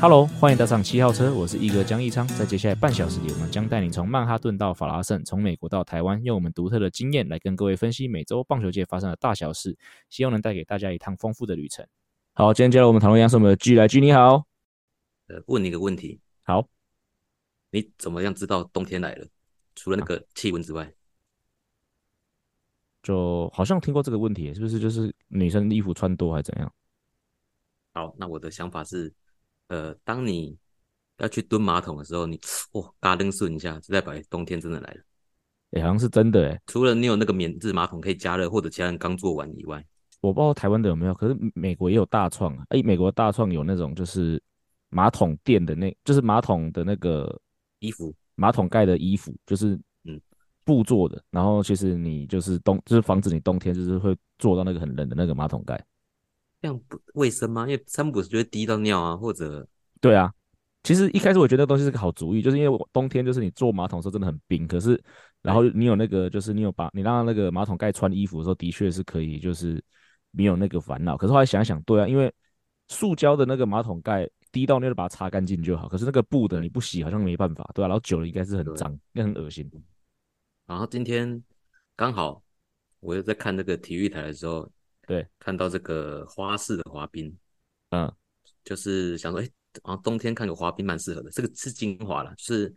Hello，欢迎搭上七号车，我是一哥江一昌。在接下来半小时里，我们将带你从曼哈顿到法拉盛，从美国到台湾，用我们独特的经验来跟各位分析美洲棒球界发生的大小事，希望能带给大家一趟丰富的旅程。好，今天加入我们讨论一样是我们的 G 来 G，你好。呃，问你一个问题。好，你怎么样知道冬天来了？除了那个气温之外，就好像听过这个问题，是不是？就是女生衣服穿多还是怎样？好，那我的想法是。呃，当你要去蹲马桶的时候，你哦，嘎噔顺一下，就代表冬天真的来了。哎、欸，好像是真的哎。除了你有那个免治马桶可以加热，或者其他人刚做完以外，我不知道台湾的有没有，可是美国也有大创啊。哎、欸，美国大创有那种就是马桶垫的那，就是马桶的那个衣服，马桶盖的衣服，就是嗯布做的。然后其实你就是冬，就是防止你冬天就是会坐到那个很冷的那个马桶盖。这样不卫生吗？因为三不五时就会滴到尿啊，或者对啊。其实一开始我觉得那东西是个好主意，就是因为我冬天就是你坐马桶的时候真的很冰，可是然后你有那个就是你有把你让那个马桶盖穿衣服的时候，的确是可以就是没有那个烦恼。可是后来想想，对啊，因为塑胶的那个马桶盖滴到尿就把它擦干净就好，可是那个布的你不洗好像没办法，对啊，然后久了应该是很脏，应该很恶心。然后今天刚好我又在看那个体育台的时候。对，看到这个花式的滑冰，嗯，就是想说，哎，好像冬天看个滑冰蛮适合的。这个是精华了，是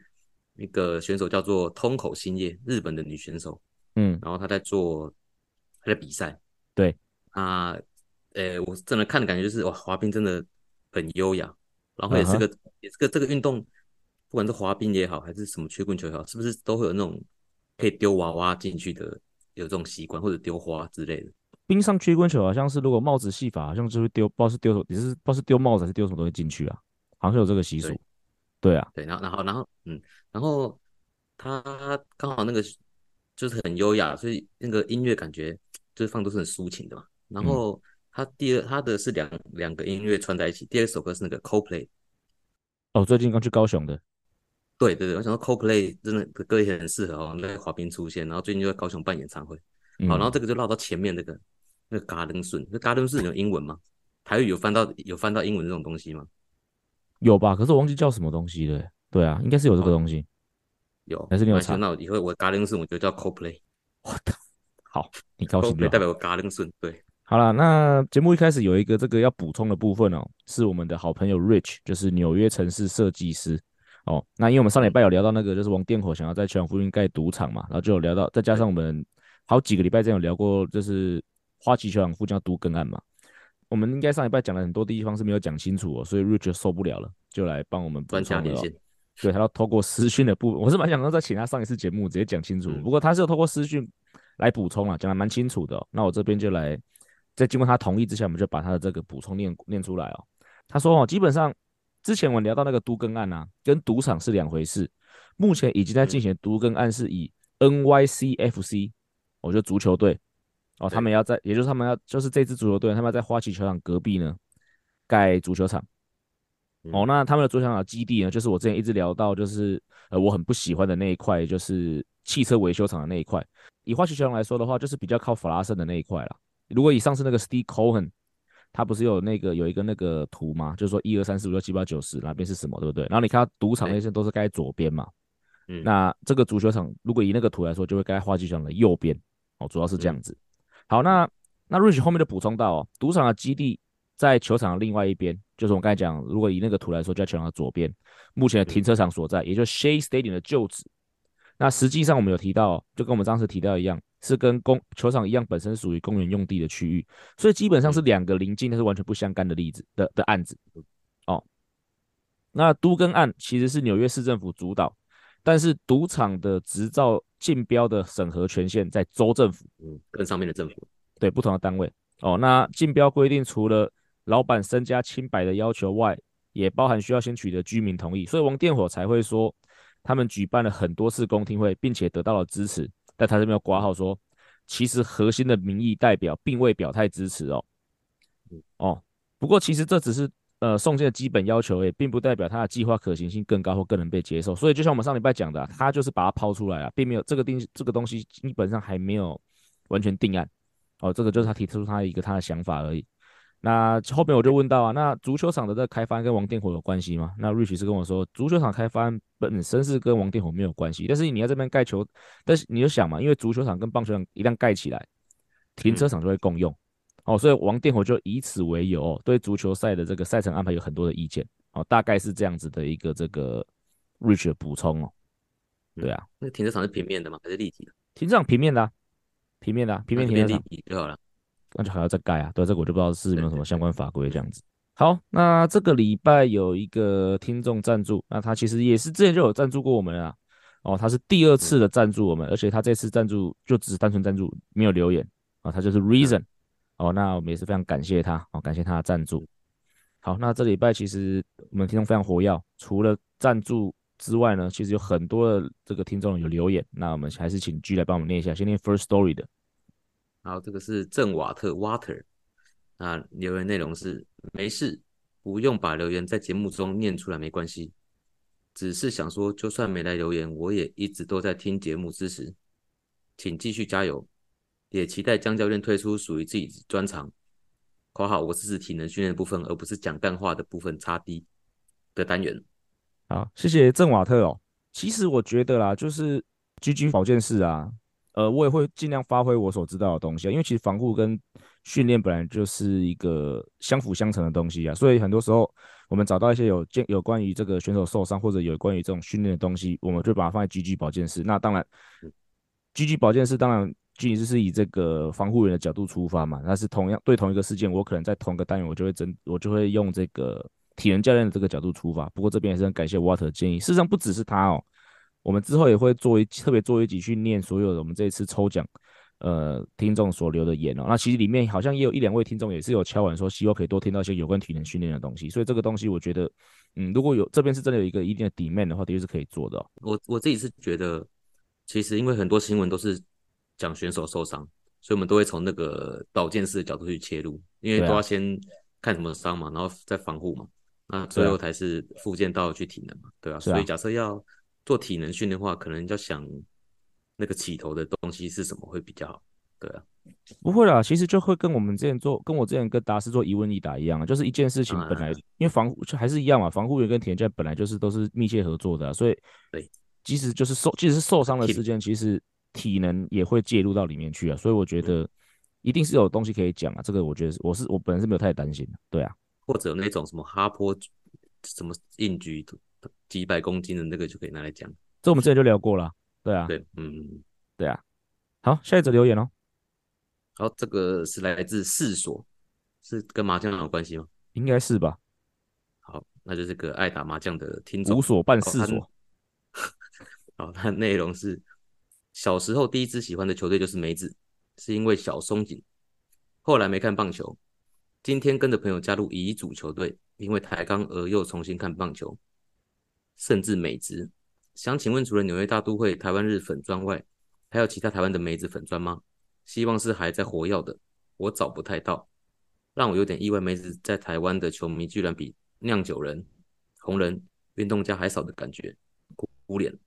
那个选手叫做通口新叶，日本的女选手，嗯，然后她在做她在比赛，对，啊，呃，我真的看的感觉就是哇，滑冰真的很优雅，然后也是个、嗯、也是个这个运动，不管是滑冰也好，还是什么曲棍球也好，是不是都会有那种可以丢娃娃进去的有这种习惯，或者丢花之类的。冰上曲棍球好像是，如果帽子戏法，好像就会丢，不知道是丢什么，你是不知道是丢帽子还是丢什么东西进去啊？好像是有这个习俗。对，对啊，对，然后然后然后嗯，然后他刚好那个就是很优雅，所以那个音乐感觉就是放都是很抒情的嘛。然后他第二他的是两两个音乐串在一起，第二首歌是那个 Coldplay。哦，最近刚去高雄的。对对对，我想说 Coldplay 真的歌也很适合哦，在滑冰出现，然后最近就在高雄办演唱会。好，然后这个就绕到前面那个。那个 Garden Swing，那 Garden Swing 有英文吗？台语有翻到有翻到英文这种东西吗？有吧，可是我忘记叫什么东西了。对啊，应该是有这个东西。有，还是你有查？那以后我 Garden Swing 我就叫 Coldplay。我的，好，你高兴就好。代表我 Garden Swing。对，好了，那节目一开始有一个这个要补充的部分哦，是我们的好朋友 Rich，就是纽约城市设计师哦。那因为我们上礼拜有聊到那个，就是王电火想要在球场附近盖赌场嘛，然后就有聊到，再加上我们好几个礼拜之前有聊过，就是。花旗球场附近要都更案嘛，我们应该上礼拜讲了很多地方是没有讲清楚哦，所以 Richard 受不了了，就来帮我们补充了。对，他要透过私讯的部分，我是蛮想说再请他上一次节目直接讲清楚，不过他是有透过私讯来补充了，讲的蛮清楚的。那我这边就来，在经过他同意之下，我们就把他的这个补充念念出来哦。他说哦，基本上之前我们聊到那个都更案啊，跟赌场是两回事。目前已经在进行的都更案是以 NYCFC，我觉得足球队。哦，他们要在，也就是他们要，就是这支足球队，他们要在花旗球场隔壁呢盖足球场。哦，那他们的足球场的基地呢，就是我之前一直聊到，就是呃我很不喜欢的那一块，就是汽车维修厂的那一块。以花旗球场来说的话，就是比较靠法拉盛的那一块啦。如果以上次那个 Steve Cohen，他不是有那个有一个那个图吗？就是说一二三四五六七八九十哪边是什么，对不对？然后你看赌场那些都是盖在左边嘛。嗯。那这个足球场如果以那个图来说，就会盖在花旗球场的右边。哦，主要是这样子。好，那那 Rich 后面就补充到哦，赌场的基地在球场的另外一边，就是我刚才讲，如果以那个图来说，就在球场的左边，目前的停车场所在，也就是 Shea Stadium 的旧址。那实际上我们有提到，就跟我们当时提到一样，是跟公球场一样，本身属于公园用地的区域，所以基本上是两个邻近但是完全不相干的例子的的案子。哦，那都更案其实是纽约市政府主导。但是赌场的执照竞标的审核权限在州政府，嗯，跟上面的政府，对，不同的单位。哦，那竞标规定除了老板身家清白的要求外，也包含需要先取得居民同意，所以王电火才会说他们举办了很多次公听会，并且得到了支持。但他这边有挂号说，其实核心的民意代表并未表态支持哦。哦。不过其实这只是呃送件的基本要求，也并不代表它的计划可行性更高或更能被接受。所以就像我们上礼拜讲的，他就是把它抛出来啊，并没有这个定这个东西基本上还没有完全定案。哦，这个就是他提出他一个他的想法而已。那后面我就问到啊，那足球场的这个开发跟王电火有关系吗？那 Rich 是跟我说，足球场开发本身是跟王电火没有关系，但是你要这边盖球，但是你就想嘛，因为足球场跟棒球场一旦盖起来，停车场就会共用。嗯哦，所以王殿火就以此为由，对足球赛的这个赛程安排有很多的意见。哦，大概是这样子的一个这个 Rich 的补充哦。对啊，那停车场是平面的吗？还是立体的？停车场平面的，啊，平面的，啊，平面停车场立体就好了。那就还要再盖啊？对，这个我就不知道是有没有什么相关法规这样子。好，那这个礼拜有一个听众赞助，那他其实也是之前就有赞助过我们啊。哦，他是第二次的赞助我们，而且他这次赞助就只是单纯赞助，没有留言啊，他就是 Reason。哦，那我们也是非常感谢他，哦，感谢他的赞助。好，那这礼拜其实我们听众非常活跃，除了赞助之外呢，其实有很多的这个听众有留言，那我们还是请 G 来帮我们念一下，先念 First Story 的。好，这个是郑瓦特 Water，那留言内容是：没事，不用把留言在节目中念出来，没关系，只是想说，就算没来留言，我也一直都在听节目支持，请继续加油。也期待江教练推出属于自己专长（括号我是指体能训练的部分，而不是讲干话的部分）差低的单元。好，谢谢郑瓦特哦。其实我觉得啦，就是 GG 保健室啊，呃，我也会尽量发挥我所知道的东西啊，因为其实防护跟训练本来就是一个相辅相成的东西啊，所以很多时候我们找到一些有健有关于这个选手受伤或者有关于这种训练的东西，我们就把它放在 GG 保健室。那当然，GG 保健室当然。仅仅是以这个防护员的角度出发嘛，那是同样对同一个事件，我可能在同一个单元，我就会针，我就会用这个体能教练的这个角度出发。不过这边也是很感谢 Water 的建议，事实上不只是他哦，我们之后也会做一特别做一集去念所有的我们这一次抽奖呃听众所留的言哦。那其实里面好像也有一两位听众也是有敲碗说，希望可以多听到一些有关体能训练的东西。所以这个东西我觉得，嗯，如果有这边是真的有一个一定的 demand 的话，的确是可以做的哦。我我自己是觉得，其实因为很多新闻都是。讲选手受伤，所以我们都会从那个保健师的角度去切入，因为都要先看什么伤嘛，然后再防护嘛，那最后才是复健到去体能嘛，对啊，所以假设要做体能训练的话，可能要想那个起头的东西是什么会比较好，对啊，不会啦，其实就会跟我们之前做，跟我之前跟达斯做一问一答一样啊，就是一件事情本来因为防护就还是一样嘛，防护员跟体能教练本来就是都是密切合作的啊，所以对，即使就是受即使是受伤的事件，其实。体能也会介入到里面去啊，所以我觉得一定是有东西可以讲啊。这个我觉得我是我本人是没有太担心的，对啊。或者那种什么哈坡什么硬举几百公斤的那个就可以拿来讲。这我们之前就聊过了，对啊。对，嗯，对啊。好，下一则留言哦。好，这个是来自四所，是跟麻将有关系吗？应该是吧。好，那就是个爱打麻将的听众。五所办四所。好，它内容是。小时候第一支喜欢的球队就是梅子，是因为小松井。后来没看棒球，今天跟着朋友加入乙组球队，因为台钢而又重新看棒球，甚至美职。想请问，除了纽约大都会台湾日粉专外，还有其他台湾的梅子粉专吗？希望是还在活跃的，我找不太到。让我有点意外，梅子在台湾的球迷居然比酿酒人、红人、运动家还少的感觉，哭脸。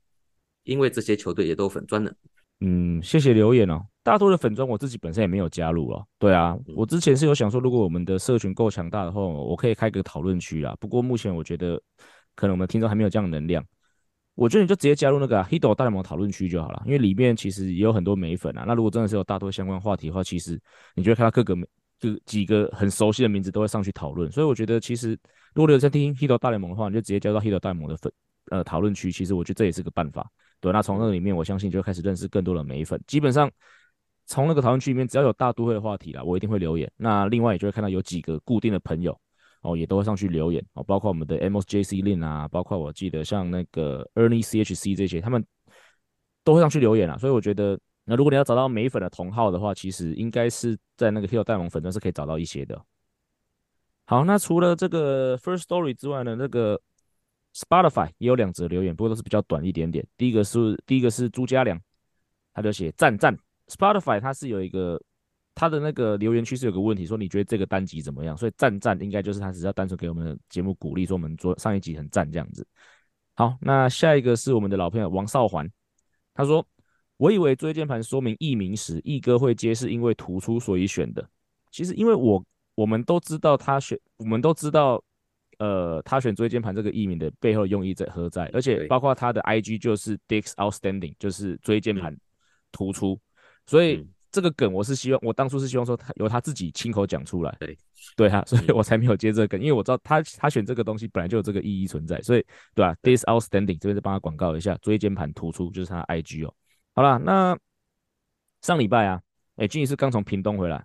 因为这些球队也都粉砖了。嗯，谢谢留言哦。大多的粉砖我自己本身也没有加入哦。对啊，我之前是有想说，如果我们的社群够强大的话，我可以开个讨论区啦。不过目前我觉得，可能我们听众还没有这样的能量。我觉得你就直接加入那个 Hito 大联盟讨论区就好了，因为里面其实也有很多美粉啊。那如果真的是有大多相关话题的话，其实你就会看到各个美就几个很熟悉的名字都会上去讨论。所以我觉得，其实如果你有在听 Hito 大联盟的话，你就直接加入 Hito 大联盟的粉呃讨论区。其实我觉得这也是个办法。对，那从那个里面，我相信就开始认识更多的美粉。基本上，从那个讨论区里面，只要有大都会的话题啦，我一定会留言。那另外也就会看到有几个固定的朋友哦，也都会上去留言哦，包括我们的 MOSJC Lin 啊，包括我记得像那个 Ernie CHC 这些，他们都会上去留言啊。所以我觉得，那如果你要找到美粉的同号的话，其实应该是在那个 Hito 大蒙粉专是可以找到一些的。好，那除了这个 First Story 之外呢，那个。Spotify 也有两则留言，不过都是比较短一点点。第一个是第一个是朱家良，他就写赞赞。Spotify 它是有一个他的那个留言区是有个问题，说你觉得这个单集怎么样？所以赞赞应该就是他只是要单纯给我们的节目鼓励，说我们做上一集很赞这样子。好，那下一个是我们的老朋友王少环，他说：“我以为椎间盘说明译名时，奕哥会接是因为突出所以选的。其实因为我我们都知道他选，我们都知道，呃，他选椎间盘这个艺名的背后的用意在何在，而且包括他的 IG 就是 Dick's Outstanding，就是椎间盘突出，嗯、所以。嗯”这个梗我是希望，我当初是希望说他由他自己亲口讲出来，对对啊，所以我才没有接这个梗，因为我知道他他选这个东西本来就有这个意义存在，所以对吧？This outstanding 这边再帮他广告一下，椎间盘突出就是他的 IG 哦。好了，那上礼拜啊，哎，俊逸是刚从屏东回来，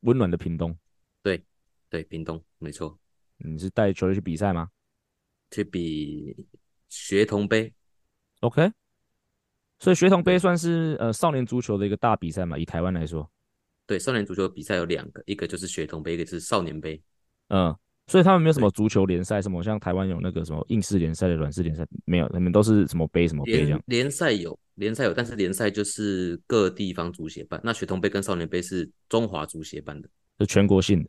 温暖的屏东，对对，屏东没错。你是带球队去比赛吗？去比学童杯，OK。所以学童杯算是呃少年足球的一个大比赛嘛？以台湾来说，对，少年足球比赛有两个，一个就是学童杯，一个是少年杯。嗯，所以他们没有什么足球联赛，什么像台湾有那个什么硬式联赛的软式联赛，没有，他们都是什么杯什么杯这样。联赛有联赛有，但是联赛就是各地方足协办。那学童杯跟少年杯是中华足协办的，是全国性的。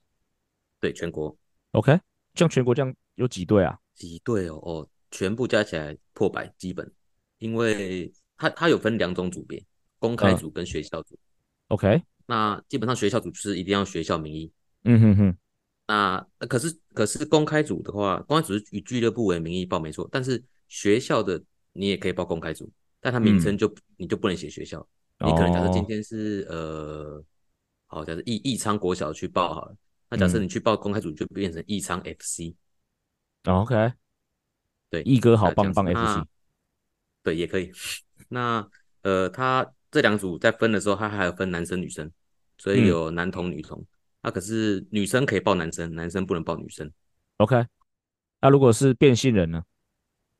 对，全国。OK，像全国这样有几队啊？几队哦？哦，全部加起来破百，基本，因为。它它有分两种组别，公开组跟学校组。嗯、OK，那基本上学校组就是一定要学校名义。嗯哼哼。那可是可是公开组的话，公开组是以俱乐部为名义报没错，但是学校的你也可以报公开组，但它名称就、嗯、你就不能写学校。你可能假设今天是、哦、呃，好，假设义义昌国小去报好了，那假设你去报公开组就变成义昌 FC。哦、OK，对，奕哥好棒棒 FC，对，也可以。那呃，他这两组在分的时候，他还有分男生女生，所以有男童女童。那、嗯啊、可是女生可以报男生，男生不能报女生。OK，那如果是变性人呢？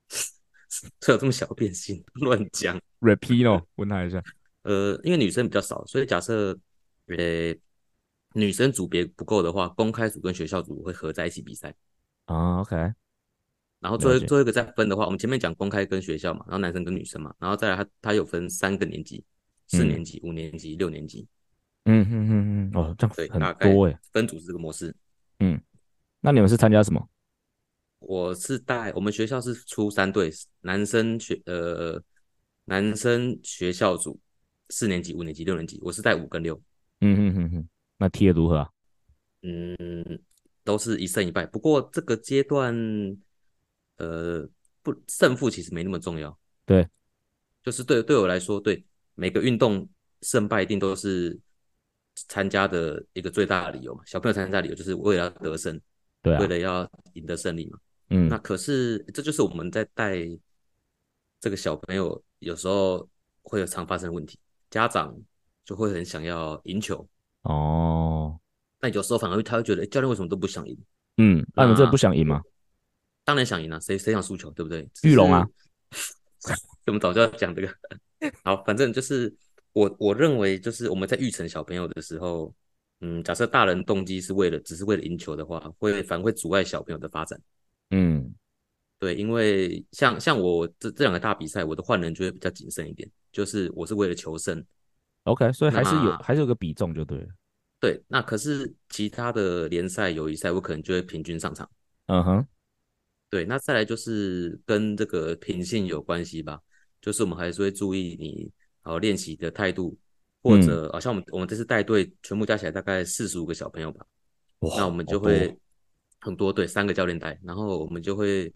这有这么小变性？乱讲。Repino，问他一下。呃，因为女生比较少，所以假设呃女生组别不够的话，公开组跟学校组会合在一起比赛。啊、oh,，OK。然后最后最后一个再分的话，我们前面讲公开跟学校嘛，然后男生跟女生嘛，然后再来他他有分三个年级，四年级、嗯、五年级、六年级。嗯嗯嗯嗯，哦，这样对很多哎，分组是这个模式。嗯，那你们是参加什么？我是带我们学校是出三队，男生学呃男生学校组，四年级、五年级、六年级，我是带五跟六。嗯嗯嗯嗯，那踢得如何啊？嗯，都是一胜一败。不过这个阶段。呃，不，胜负其实没那么重要。对，就是对对我来说，对每个运动胜败一定都是参加的一个最大的理由嘛。小朋友参加的理由就是为了要得胜，对啊，为了要赢得胜利嘛。嗯，那可是这就是我们在带这个小朋友，有时候会有常发生的问题，家长就会很想要赢球。哦，那有时候反而他会觉得，教练为什么都不想赢？嗯，那你们这不想赢吗？当然想赢了，谁谁想输球，对不对？玉龙啊，我们早就要讲这个。好，反正就是我我认为，就是我们在育成小朋友的时候，嗯，假设大人动机是为了只是为了赢球的话，会反而会阻碍小朋友的发展。嗯，对，因为像像我这这两个大比赛，我的换人就会比较谨慎一点，就是我是为了求胜。OK，所以还是有还是有个比重就对了。对，那可是其他的联赛、友谊赛，我可能就会平均上场。嗯哼。对，那再来就是跟这个品性有关系吧，就是我们还是会注意你呃练习的态度，或者好像我们我们这次带队全部加起来大概四十五个小朋友吧，那我们就会很多对三个教练带，然后我们就会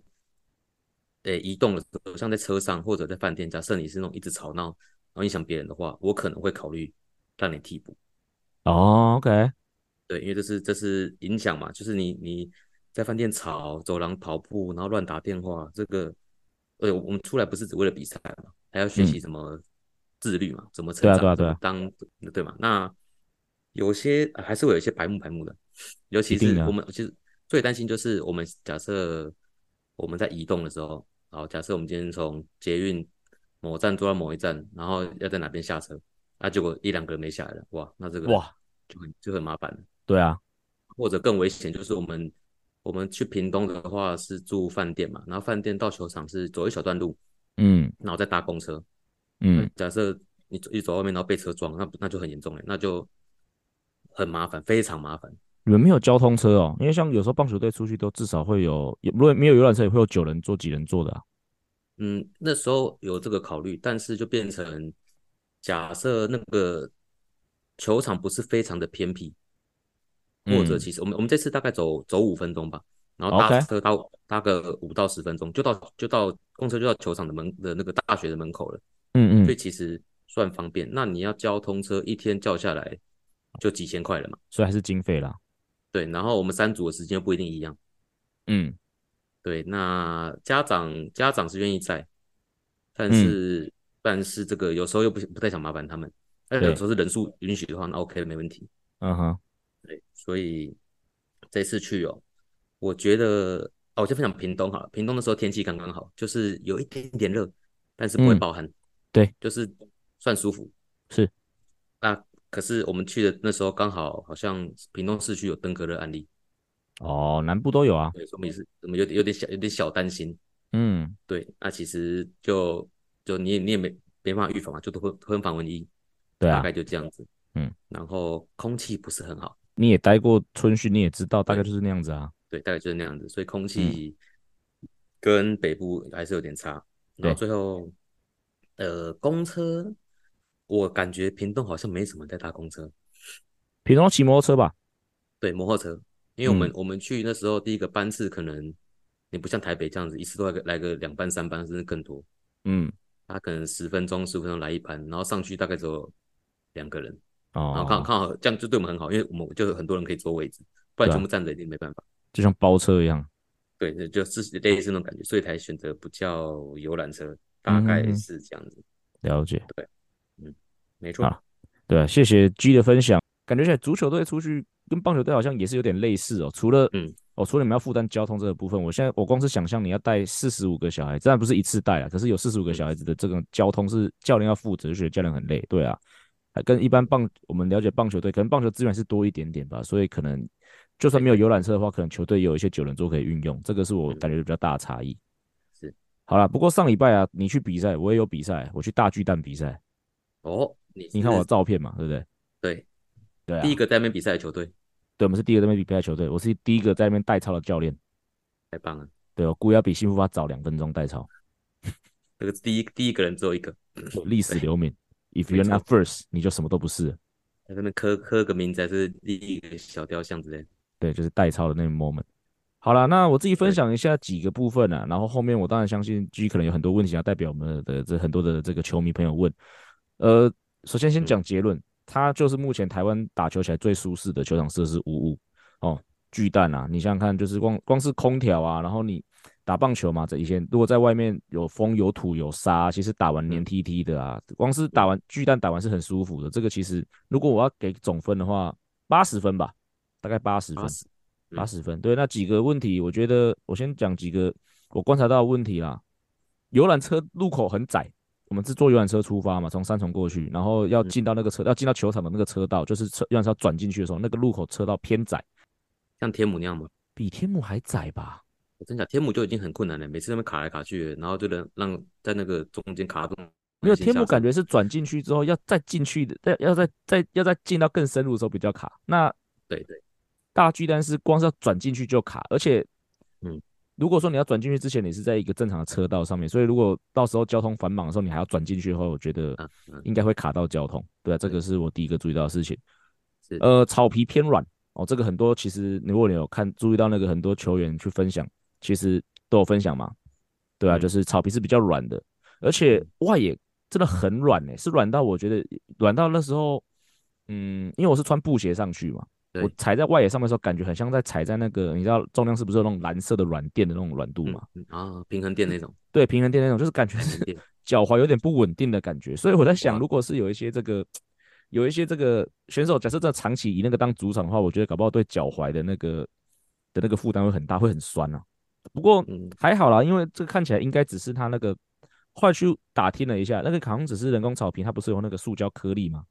诶移动的时候，像在车上或者在饭店，假设你是那种一直吵闹然后影响别人的话，我可能会考虑让你替补。哦，OK，对，因为这是这是影响嘛，就是你你。在饭店吵，走廊跑步，然后乱打电话，这个，对，我们出来不是只为了比赛嘛，还要学习什么自律嘛，怎么成长，对啊对啊对啊，当对嘛？那有些还是会有一些白目白目的，尤其是我们其实最担心就是我们假设我们在移动的时候，好，假设我们今天从捷运某站坐到某一站，然后要在哪边下车，那结果一两个人没下来了，哇，那这个哇就很就很麻烦了。对啊，或者更危险就是我们。我们去屏东的话是住饭店嘛，然后饭店到球场是走一小段路，嗯，然后再搭公车，嗯，假设你一走外面然后被车撞，那那就很严重了，那就很麻烦，非常麻烦。你们没有交通车哦？因为像有时候棒球队出去都至少会有，如果没有游览车也会有九人坐、几人坐的啊。嗯，那时候有这个考虑，但是就变成假设那个球场不是非常的偏僻，或者其实我们我们这次大概走走五分钟吧。然后搭车搭搭个五到十分钟就到就到公车就到球场的门的那个大学的门口了，嗯嗯，所以其实算方便。那你要交通车一天叫下来就几千块了嘛，所以还是经费啦。对，然后我们三组的时间不一定一样，嗯，对。那家长家长是愿意在，但是、嗯、但是这个有时候又不不太想麻烦他们，但有时候是人数允许的话，那 OK 了，没问题。嗯哼，对，所以这次去哦。我觉得哦，我就分享屏东好了。屏东的时候天气刚刚好，就是有一点点热，但是不会暴汗。嗯、对，就是算舒服。是。那可是我们去的那时候刚好好像屏东市区有登革热案例。哦，南部都有啊。对，说明是我们有点有点小有点小担心。嗯，对。那其实就就你也你也没没办法预防嘛，就都会喷防蚊衣。对啊。大概就这样子。嗯。然后空气不是很好。你也待过春训，你也知道大概就是那样子啊。对，大概就是那样子，所以空气跟北部还是有点差。嗯、然后最后，呃，公车，我感觉屏东好像没什么在搭公车。屏东骑摩托车吧？对，摩托车，因为我们、嗯、我们去那时候第一个班次可能你不像台北这样子，一次都来个来个两班三班甚至更多。嗯，他可能十分钟十五分钟来一班，然后上去大概只有两个人。哦，然后刚好刚好这样就对我们很好，因为我们就有很多人可以坐位置，不然全部站着一定没办法。就像包车一样，对，就是类似那种感觉，所以才选择不叫游览车，大概是这样子。嗯、了解，对，嗯，没错，对，谢谢 G 的分享，感觉现在足球队出去跟棒球队好像也是有点类似哦，除了嗯，哦，除了你们要负担交通这个部分，我现在我光是想象你要带四十五个小孩，当然不是一次带啊，可是有四十五个小孩子的这个交通是教练要负责，就觉得教练很累，对啊，跟一般棒我们了解棒球队，可能棒球资源是多一点点吧，所以可能。就算没有游览车的话，可能球队也有一些九人座可以运用，这个是我感觉比较大的差异。是，好了，不过上礼拜啊，你去比赛，我也有比赛，我去大巨蛋比赛。哦，你你看我的照片嘛，对不对？对，对啊，第一个在那边比赛的球队，对，我们是第一个在那边比赛的球队，我是第一个在那边代操的教练，太棒了。对，我估计要比幸福发早两分钟代操。这个第一第一个人只有一个，历史留名。If you're not first，你就什么都不是。在那边刻刻个名字，还是立一个小雕像之类的。对，就是代操的那个 moment。好了，那我自己分享一下几个部分啊，然后后面我当然相信 G 可能有很多问题要代表我们的这很多的这个球迷朋友问。呃，首先先讲结论，它就是目前台湾打球起来最舒适的球场设施，五五哦。巨蛋啊，你想想看，就是光光是空调啊，然后你打棒球嘛，这以前如果在外面有风有土有沙，其实打完黏 T T 的啊，光是打完巨蛋打完是很舒服的。这个其实如果我要给总分的话，八十分吧。大概八十分，八十分。对，那几个问题，我觉得我先讲几个我观察到的问题啦。游览车路口很窄，我们是坐游览车出发嘛，从三重过去，然后要进到那个车，要进到球场的那个车道，就是车游览车转进去的时候，那个路口车道偏窄，像天母那样吗？比天母还窄吧？我真讲，天母就已经很困难了，每次在那边卡来卡去，然后就能让在那个中间卡住。没有天母，感觉是转进去之后要再进去的，要要再再要再进到更深入的时候比较卡。那对对。大巨蛋是光是要转进去就卡，而且，嗯，如果说你要转进去之前，你是在一个正常的车道上面，所以如果到时候交通繁忙的时候，你还要转进去的话，我觉得应该会卡到交通。对啊，这个是我第一个注意到的事情。是，呃，草皮偏软哦，这个很多其实如果你有看注意到那个很多球员去分享，其实都有分享嘛。对啊，就是草皮是比较软的，而且外野真的很软诶、欸，是软到我觉得软到那时候，嗯，因为我是穿布鞋上去嘛。我踩在外野上面的时候，感觉很像在踩在那个，你知道重量是不是有那种蓝色的软垫的那种软度嘛？啊，平衡垫那种。对，平衡垫那种，就是感觉是 脚踝有点不稳定的感觉。所以我在想，如果是有一些这个，有一些这个选手，假设这长期以那个当主场的话，我觉得搞不好对脚踝的那个的那个负担会很大，会很酸啊。不过还好啦，因为这个看起来应该只是他那个，后来去打听了一下，那个好像只是人工草坪，它不是有那个塑胶颗粒吗？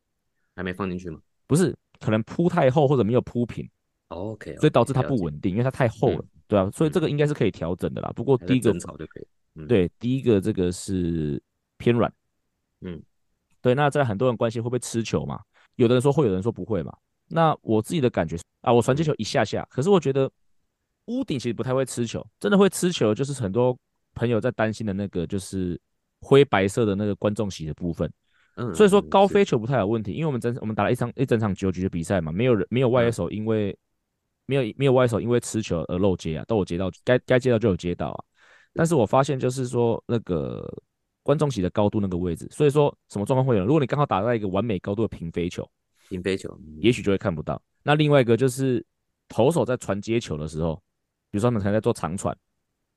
还没放进去吗？不是。可能铺太厚或者没有铺平，OK，所以导致它不稳定，因为它太厚了，对啊，所以这个应该是可以调整的啦。不过第一个，对，第一个这个是偏软，嗯，对。那在很多人关心会不会吃球嘛？有的人说会，有的人说不会嘛。那我自己的感觉啊，我传接球一下下，可是我觉得屋顶其实不太会吃球，真的会吃球就是很多朋友在担心的那个，就是灰白色的那个观众席的部分。嗯，所以说高飞球不太有问题，因为我们整我们打了一场一整场九局的比赛嘛，没有人没有外野手因为没有没有外野手因为持球而漏接啊，都有接到该该接到就有接到啊。但是我发现就是说那个观众席的高度那个位置，所以说什么状况会有？如果你刚好打在一个完美高度的平飞球，平飞球也许就会看不到。那另外一个就是投手在传接球的时候，比如说他们可能在做长传，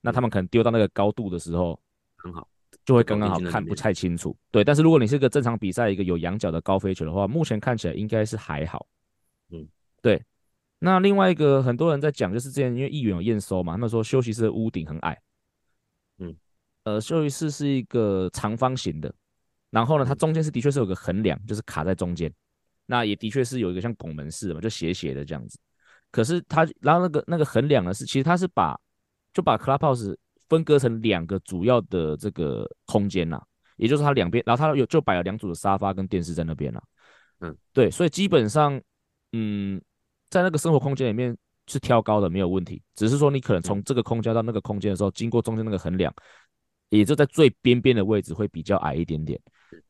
那他们可能丢到那个高度的时候很好。就会刚刚好看不太清楚，对。但是如果你是个正常比赛，一个有仰角的高飞球的话，目前看起来应该是还好。嗯，对。那另外一个很多人在讲，就是之前因为议员有验收嘛，他们说休息室的屋顶很矮。嗯，呃，休息室是一个长方形的，然后呢，它中间是的确是有个横梁，就是卡在中间。那也的确是有一个像拱门似的嘛，就斜斜的这样子。可是它，然后那个那个横梁呢，是其实它是把就把 Clubhouse。分割成两个主要的这个空间呐，也就是它两边，然后它有就摆了两组的沙发跟电视在那边了。嗯，对，所以基本上，嗯，在那个生活空间里面是挑高的没有问题，只是说你可能从这个空间到那个空间的时候，经过中间那个横梁，也就在最边边的位置会比较矮一点点。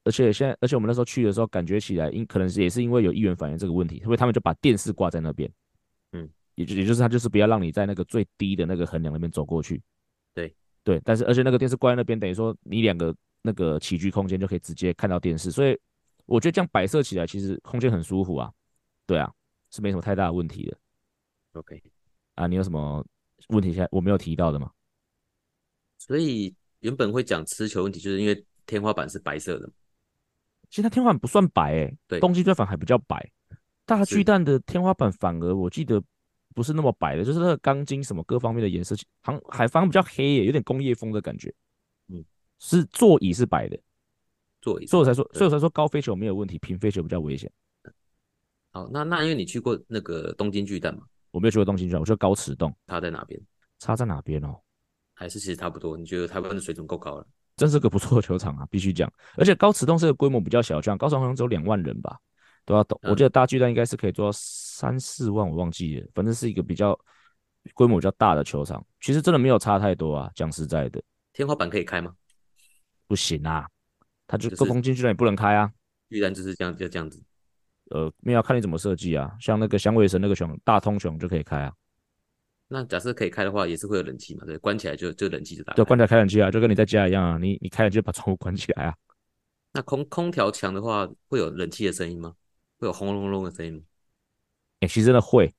而且现在，而且我们那时候去的时候，感觉起来因可能是也是因为有议员反映这个问题，所以他们就把电视挂在那边。嗯，也就也就是他就是不要让你在那个最低的那个横梁那边走过去。对对，但是而且那个电视关在那边，等于说你两个那个起居空间就可以直接看到电视，所以我觉得这样摆设起来其实空间很舒服啊。对啊，是没什么太大的问题的。OK，啊，你有什么问题现在我没有提到的吗？所以原本会讲吃球问题，就是因为天花板是白色的。其实它天花板不算白诶、欸，对，东京巨蛋还比较白，大巨蛋的天花板反而我记得。不是那么白的，就是那个钢筋什么各方面的颜色，好海方比较黑耶，有点工业风的感觉。嗯，是座椅是白的，座椅，所以我才说，所以我才说高飞球没有问题，平飞球比较危险。好，那那因为你去过那个东京巨蛋嘛？我没有去过东京巨蛋，我去过高尺洞。差在哪边？差在哪边哦？还是其实差不多？你觉得台湾的水准够高了？真是个不错的球场啊，必须讲。而且高尺洞是个规模比较小，这样高场好像只有两万人吧。都要懂，我记得大巨蛋应该是可以做到三四万，我忘记了，反正是一个比较规模比较大的球场。其实真的没有差太多啊，讲实在的。天花板可以开吗？不行啊，它就高空进去了也不能开啊。居然就是这样，就这样子。呃，没有看你怎么设计啊，像那个响尾蛇那个熊大通熊就可以开啊。那假设可以开的话，也是会有冷气嘛？对，关起来就就冷气就打。对，关起来开冷气啊，就跟你在家一样啊，你你开了就把窗户关起来啊。那空空调墙的话，会有冷气的声音吗？会有轰隆隆的声音吗？哎、欸，其实真的会，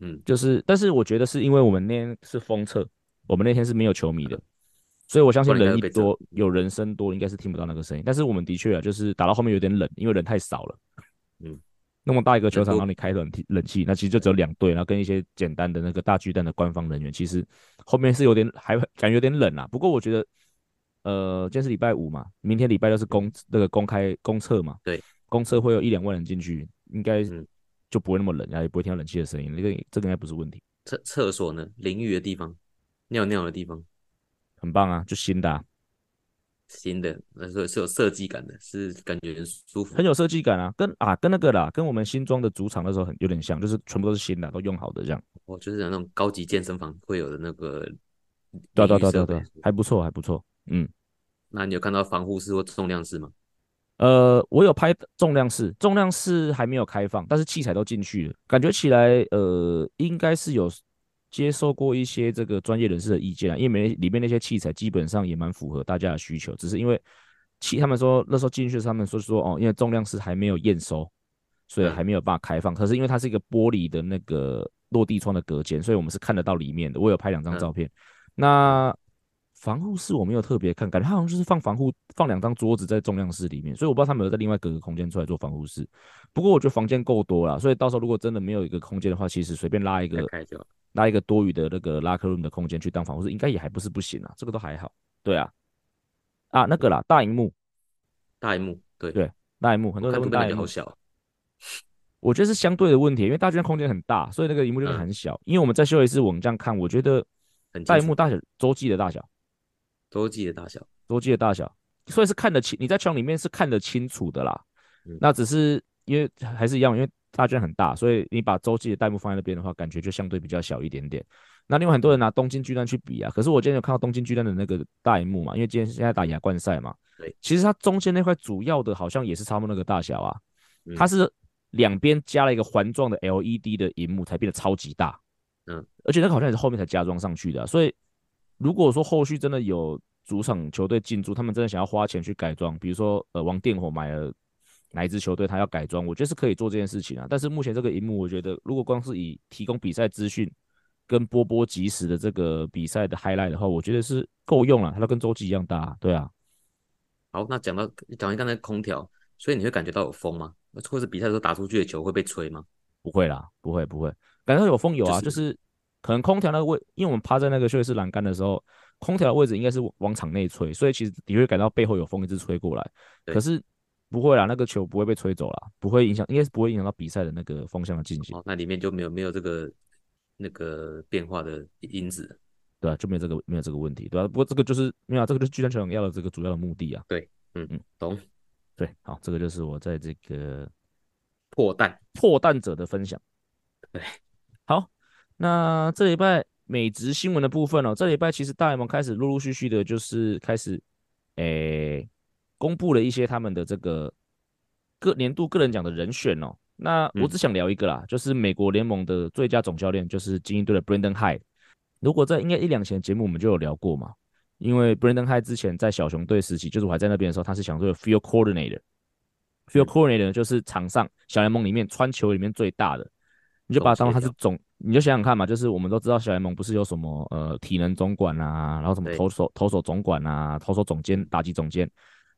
嗯，就是，但是我觉得是因为我们那天是封测，我们那天是没有球迷的，嗯、所以我相信人一多，有人声多，应该是听不到那个声音。但是我们的确啊，就是打到后面有点冷，因为人太少了，嗯，那么大一个球场让你开冷气，冷气，那其实就只有两队，然后跟一些简单的那个大巨蛋的官方人员，其实后面是有点还感觉有点冷啊。不过我觉得，呃，今天是礼拜五嘛，明天礼拜六是公那个公开公测嘛，对。公测会有一两万人进去，应该就不会那么冷，然后也不会听到冷气的声音。那个这个应该不是问题。厕厕所呢？淋浴的地方，尿尿的地方，很棒啊，就新的，啊，新的，那是是有设计感的，是感觉很舒服，很有设计感啊。跟啊跟那个啦，跟我们新装的主场的时候很有点像，就是全部都是新的，都用好的这样。哦，就是那种高级健身房会有的那个。对对对对对，还不错还不错，嗯。那你有看到防护室或重量室吗？呃，我有拍重量室，重量室还没有开放，但是器材都进去了，感觉起来，呃，应该是有接受过一些这个专业人士的意见啊，因为里面那些器材基本上也蛮符合大家的需求，只是因为器他们说那时候进去，他们说说哦，因为重量室还没有验收，所以还没有办法开放。可是因为它是一个玻璃的那个落地窗的隔间，所以我们是看得到里面的。我有拍两张照片，那。防护室我没有特别看，感觉他好像就是放防护，放两张桌子在重量室里面，所以我不知道他们有在另外隔个空间出来做防护室。不过我觉得房间够多了，所以到时候如果真的没有一个空间的话，其实随便拉一个拉一个多余的那个 locker room 的空间去当防护室，应该也还不是不行啊。这个都还好。对啊，啊那个啦，大荧幕，大荧幕，对对，大荧幕，很多人问大荧幕好小，我觉得是相对的问题，因为大剧院空间很大，所以那个荧幕就很小。嗯、因为我们在休息室，我们这样看，我觉得大荧幕大小，洲际的大小。洲际的大小，洲际的大小，所以是看得清。你在墙里面是看得清楚的啦。嗯、那只是因为还是一样，因为大圈很大，所以你把洲际的弹幕放在那边的话，感觉就相对比较小一点点。那另外很多人拿东京巨蛋去比啊，可是我今天有看到东京巨蛋的那个弹幕嘛，因为今天现在打亚冠赛嘛，对，其实它中间那块主要的好像也是差不多那个大小啊，它是两边加了一个环状的 LED 的荧幕才变得超级大，嗯，而且那个好像也是后面才加装上去的，所以如果说后续真的有主场球队进驻，他们真的想要花钱去改装，比如说呃王电火买了哪一支球队，他要改装，我觉得是可以做这件事情啊，但是目前这个荧幕，我觉得如果光是以提供比赛资讯。跟波波及时的这个比赛的 highlight 的话，我觉得是够用了，它都跟周记一样大，对啊。好，那讲到讲完刚才空调，所以你会感觉到有风吗？或者比赛的时候打出去的球会被吹吗？不会啦，不会不会，感觉到有风有啊，就是、就是、可能空调那个位，因为我们趴在那个休息室栏杆的时候，空调的位置应该是往场内吹，所以其实你会感到背后有风一直吹过来，可是不会啦，那个球不会被吹走啦，不会影响，应该是不会影响到比赛的那个风向的进行。哦，那里面就没有没有这个。那个变化的因子，对啊，就没有这个没有这个问题，对啊，不过这个就是没有、啊，这个就是巨蛋球场要的这个主要的目的啊。对，嗯嗯，懂。对，好，这个就是我在这个破蛋破蛋者的分享。对，好，那这礼拜美职新闻的部分哦，这礼拜其实大联盟开始陆陆续续的，就是开始诶、欸、公布了一些他们的这个各年度个人奖的人选哦。那我只想聊一个啦，嗯、就是美国联盟的最佳总教练，就是精英队的 Brandon Hyde。如果在应该一两前节目我们就有聊过嘛，因为 Brandon Hyde 之前在小熊队时期，就是我还在那边的时候，他是小熊队的 Field Coordinator。Field Coordinator 就是场上小联盟里面传球里面最大的，你就把他当他是总，你就想想看嘛，就是我们都知道小联盟不是有什么呃体能总管啊，然后什么投手投手总管啊，投手总监、打击总监。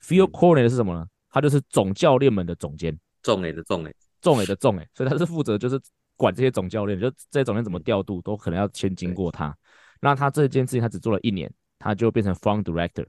Field Coordinator 是什么呢？他就是总教练们的总监，重诶的重诶。重诶的重诶，所以他是负责就是管这些总教练，就这些总监怎么调度都可能要先经过他。那他这件事情他只做了一年，他就变成 Front Director，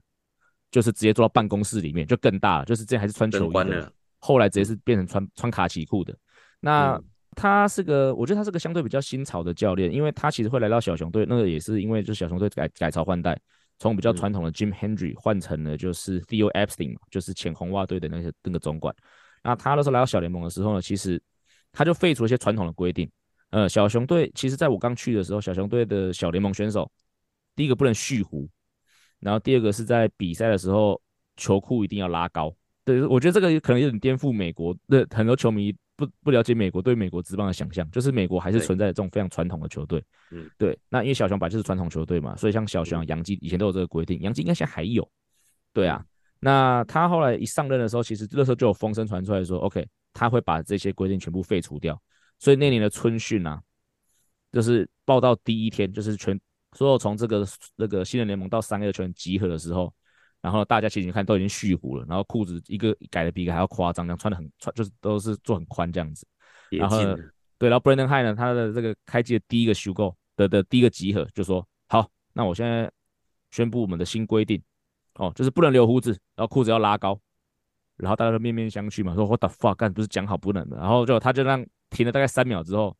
就是直接做到办公室里面就更大了，就是之前还是穿球衣的，后来直接是变成穿穿卡其裤的。那他是个，我觉得他是个相对比较新潮的教练，因为他其实会来到小熊队，那个也是因为就小熊队改改朝换代，从比较传统的 Jim Hendry 换成了就是 Theo Epstein，就是前红袜队的那些那个总管。那他那时候来到小联盟的时候呢，其实他就废除了一些传统的规定。呃，小熊队其实在我刚去的时候，小熊队的小联盟选手，第一个不能蓄胡，然后第二个是在比赛的时候球裤一定要拉高。对，我觉得这个可能有点颠覆美国的很多球迷不不了解美国对美国职棒的想象，就是美国还是存在这种非常传统的球队。嗯，对。那因为小熊本来就是传统球队嘛，所以像小熊、杨基以前都有这个规定，杨基应该现在还有。对啊。那他后来一上任的时候，其实那时候就有风声传出来说，OK，他会把这些规定全部废除掉。所以那年的春训啊，就是报道第一天，就是全所有从这个那个新人联盟到三 A 的球员集合的时候，然后大家其实你看都已经蓄胡了，然后裤子一个改的比一个还要夸张，这样穿的很穿就是都是做很宽这样子。然后对，然后 Brandon Hyde 呢，他的这个开机的第一个 show 的的第一个集合就说，好，那我现在宣布我们的新规定。哦，就是不能留胡子，然后裤子要拉高，然后大家都面面相觑嘛，说 What the fuck，干不是讲好不能的，然后就他就让停了大概三秒之后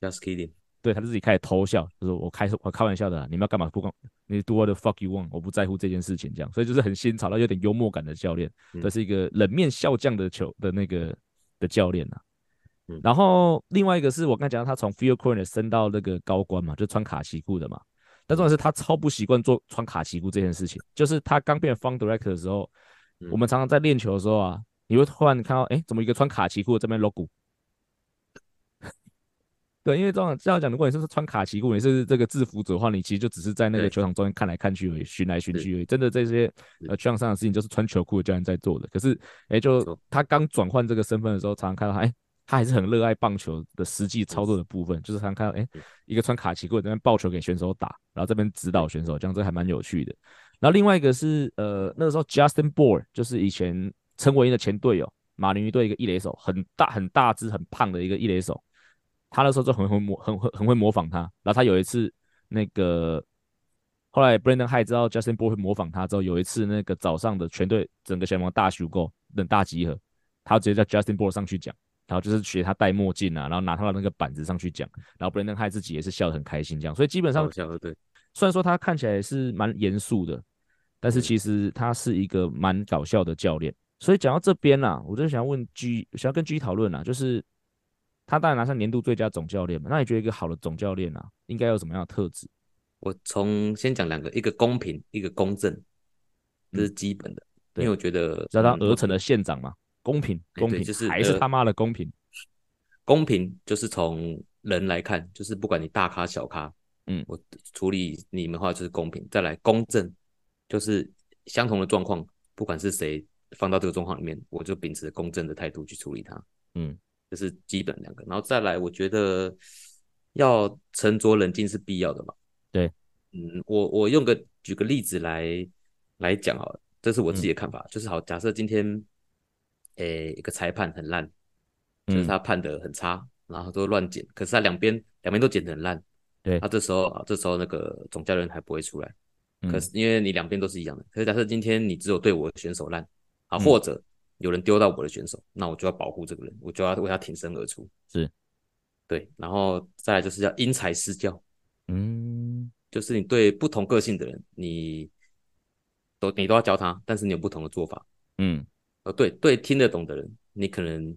，Just kidding，对，他自己开始偷笑，就是我开我开玩笑的，你们要干嘛不管，你 do what the fuck you want，我不在乎这件事情这样，所以就是很新潮，到有点幽默感的教练，这、嗯、是一个冷面笑匠的球的那个的教练呐、啊嗯。然后另外一个是我刚才讲到他从 field coordinator 升到那个高官嘛，就穿卡其裤的嘛。但重点是他超不习惯做穿卡其裤这件事情，就是他刚变 Farm Director 的时候，嗯、我们常常在练球的时候啊，你会突然看到，哎、欸，怎么一个穿卡其裤这边 logo？对，因为这样这样讲，如果你是穿卡其裤，你是这个制服者的话，你其实就只是在那个球场中间看来看去而已，寻来寻去而已。真的这些呃球场上的事情，就是穿球裤的教练在做的。可是，哎、欸，就他刚转换这个身份的时候，常常看到他，哎、欸。他还是很热爱棒球的实际操作的部分，就是常看到，哎、欸，一个穿卡其裤那边抱球给选手打，然后这边指导选手，这样这还蛮有趣的。然后另外一个是，呃，那个时候 Justin Bour 就是以前陈伟英的前队友，马林鱼队一个一垒手，很大很大只很胖的一个一垒手，他那时候就很会模很很很会模仿他。然后他有一次那个后来 Brandon High 知道 Justin Bour 会模仿他之后，有一次那个早上的全队整个小联盟大集合等大集合，他直接叫 Justin Bour 上去讲。然后就是学他戴墨镜啊，然后拿他的那个板子上去讲，然后 Brandon Hyde 自己也是笑得很开心这样，所以基本上，对，虽然说他看起来是蛮严肃的，但是其实他是一个蛮搞笑的教练，所以讲到这边啦，我就想要问 G，想要跟 G 讨论啦，就是他当然拿上年度最佳总教练嘛，那你觉得一个好的总教练啊，应该有什么样的特质？我从先讲两个，一个公平，一个公正，这是基本的。嗯、因为我觉得，知道他鹅城的县长嘛，公平，公平，就是还是他妈的公平。公平就是从人来看，就是不管你大咖小咖，嗯，我处理你们的话就是公平。再来公正，就是相同的状况，不管是谁放到这个状况里面，我就秉持公正的态度去处理它。嗯，这是基本两个。然后再来，我觉得要沉着冷静是必要的嘛。对，嗯，我我用个举个例子来来讲好了，这是我自己的看法，嗯、就是好，假设今天，诶、欸，一个裁判很烂，就是他判的很差，嗯、然后都乱剪，可是他两边两边都剪得很烂，对，他这时候啊这时候那个总教练还不会出来，嗯、可是因为你两边都是一样的，可是假设今天你只有对我选手烂，啊，或者有人丢到我的选手，嗯、那我就要保护这个人，我就要为他挺身而出，是，对，然后再来就是要因材施教。嗯，就是你对不同个性的人，你都你都要教他，但是你有不同的做法。嗯，呃，对对，听得懂的人，你可能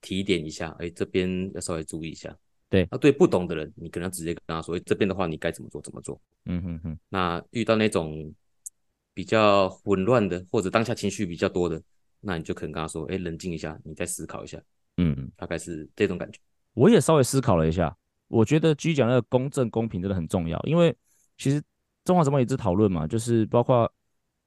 提点一下，哎，这边要稍微注意一下。对，啊，对不懂的人，你可能直接跟他说，这边的话你该怎么做怎么做。嗯哼哼。那遇到那种比较混乱的，或者当下情绪比较多的，那你就可能跟他说，哎，冷静一下，你再思考一下。嗯，大概是这种感觉。我也稍微思考了一下。我觉得 G 讲那个公正公平真的很重要，因为其实中华职棒一直讨论嘛，就是包括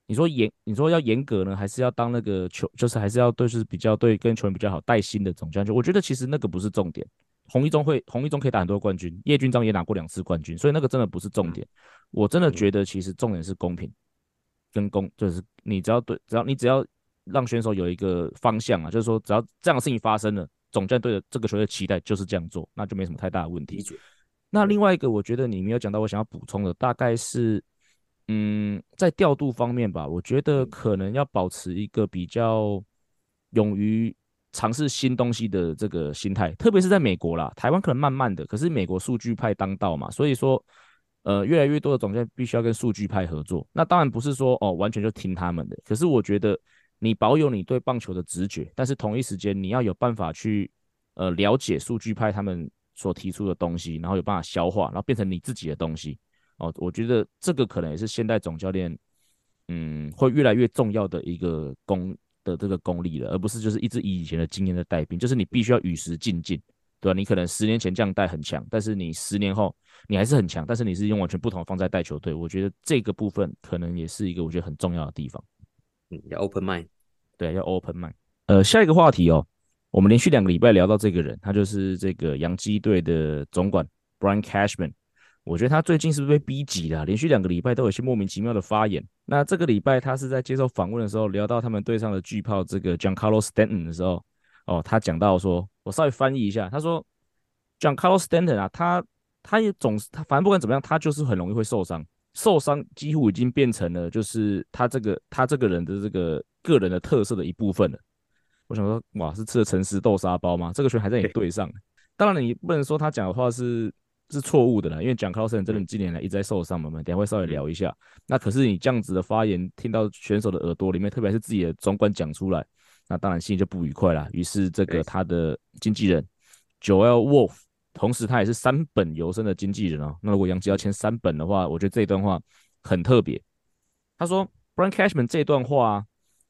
你说严，你说要严格呢，还是要当那个球，就是还是要对，就是比较对跟球员比较好带薪的总教练。我觉得其实那个不是重点，红一中会红一中可以打很多冠军，叶军章也拿过两次冠军，所以那个真的不是重点。我真的觉得其实重点是公平跟公，就是你只要对，只要你只要让选手有一个方向啊，就是说只要这样的事情发生了。总教练对的这个球队的期待就是这样做，那就没什么太大的问题。那另外一个，我觉得你没有讲到，我想要补充的大概是，嗯，在调度方面吧，我觉得可能要保持一个比较勇于尝试新东西的这个心态，特别是在美国啦，台湾可能慢慢的，可是美国数据派当道嘛，所以说，呃，越来越多的总教练必须要跟数据派合作。那当然不是说哦完全就听他们的，可是我觉得。你保有你对棒球的直觉，但是同一时间你要有办法去呃了解数据派他们所提出的东西，然后有办法消化，然后变成你自己的东西。哦，我觉得这个可能也是现代总教练嗯会越来越重要的一个功的这个功力了，而不是就是一直以以前的经验的带兵，就是你必须要与时进进，对吧？你可能十年前这样带很强，但是你十年后你还是很强，但是你是用完全不同的方式带球队。我觉得这个部分可能也是一个我觉得很重要的地方。嗯，要 open mind，对，要 open mind。呃，下一个话题哦，我们连续两个礼拜聊到这个人，他就是这个洋基队的总管 Brian Cashman。我觉得他最近是不是被逼急了？连续两个礼拜都有些莫名其妙的发言。那这个礼拜他是在接受访问的时候聊到他们队上的巨炮这个 Giancarlo Stanton 的时候，哦，他讲到说，我稍微翻译一下，他说 Giancarlo Stanton 啊，他他也总是他反正不管怎么样，他就是很容易会受伤。受伤几乎已经变成了，就是他这个他这个人的这个个人的特色的一部分了。我想说，哇，是吃了诚实豆沙包吗？这个球还在你队上，当然你不能说他讲的话是是错误的啦，因为蒋考森真的近年来一直在受伤嘛，我们等下会稍微聊一下。那可是你这样子的发言听到选手的耳朵里面，特别是自己的总管讲出来，那当然心里就不愉快了。于是这个他的经纪人 Joel Wolf。同时，他也是三本游生的经纪人哦。那如果杨基要签三本的话，我觉得这段话很特别。他说，Brian Cashman 这段话啊，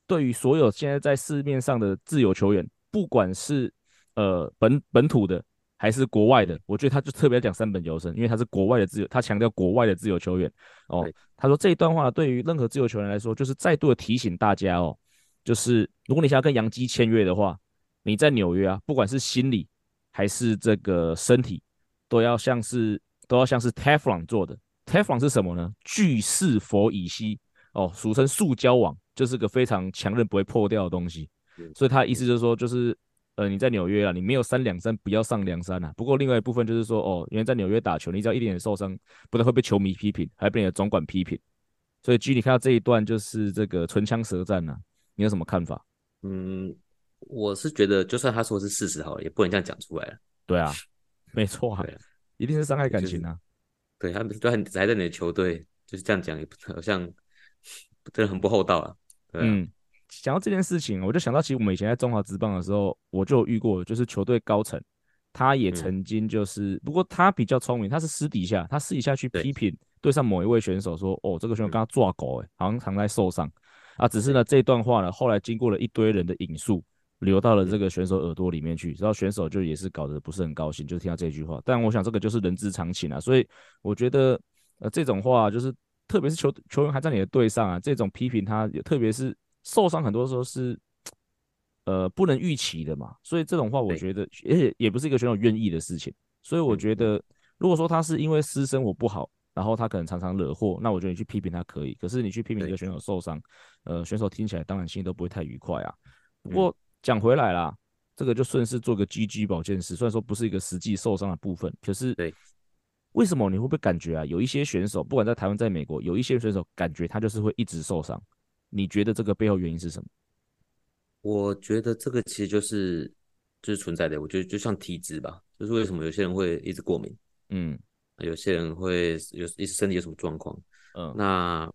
对于所有现在在市面上的自由球员，不管是呃本本土的还是国外的，我觉得他就特别讲三本游生，因为他是国外的自由，他强调国外的自由球员哦。他说这一段话对于任何自由球员来说，就是再度的提醒大家哦，就是如果你想要跟杨基签约的话，你在纽约啊，不管是心理。还是这个身体都要像是都要像是 Teflon 做的，Teflon 是什么呢？聚四氟乙烯哦，俗称塑胶网，就是个非常强韧不会破掉的东西。所以他意思就是说，就是呃你在纽约啊，你没有三两三不要上梁山啊。不过另外一部分就是说，哦，因为在纽约打球，你只要一点点受伤，不但会被球迷批评，还被你的总管批评。所以 G，你看到这一段就是这个唇枪舌战啊，你有什么看法？嗯。我是觉得，就算他说是事实好了，也不能这样讲出来了。对啊，没错啊，啊一定是伤害感情啊。就是、对他们，都还在你的球队，就是这样讲，也不好像真的很不厚道啊。对啊，嗯，想到这件事情，我就想到其实我们以前在中华职棒的时候，我就有遇过，就是球队高层，他也曾经就是，嗯、不过他比较聪明，他是私底下，他私底下去批评对上某一位选手说，哦，这个选手刚刚抓狗，哎，好像常在受伤啊。只是呢，这段话呢，后来经过了一堆人的引述，流到了这个选手耳朵里面去，然后选手就也是搞得不是很高兴，就听到这句话。但我想这个就是人之常情啊，所以我觉得呃这种话就是。特别是球球员还在你的队上啊，这种批评他，特别是受伤，很多时候是呃不能预期的嘛。所以这种话，我觉得，而且也不是一个选手愿意的事情。所以我觉得，如果说他是因为私生活不好，然后他可能常常惹祸，那我觉得你去批评他可以。可是你去批评一个选手受伤，呃，选手听起来当然心里都不会太愉快啊。不过讲回来啦，这个就顺势做个 GG 保健师，虽然说不是一个实际受伤的部分，可是对。为什么你会不会感觉啊？有一些选手，不管在台湾，在美国，有一些选手感觉他就是会一直受伤。你觉得这个背后原因是什么？我觉得这个其实就是就是存在的。我觉得就像体质吧，就是为什么有些人会一直过敏，嗯，有些人会有一直身体有什么状况，嗯，那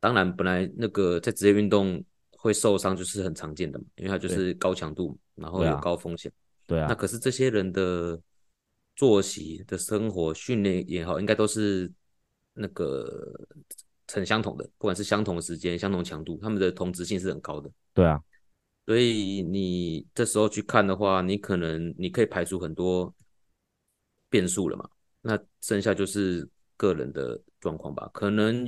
当然本来那个在职业运动会受伤就是很常见的嘛，因为它就是高强度，然后有高风险，对啊。那可是这些人的。作息的生活训练也好，应该都是那个很相同的，不管是相同的时间、相同强度，他们的同质性是很高的。对啊，所以你这时候去看的话，你可能你可以排除很多变数了嘛。那剩下就是个人的状况吧，可能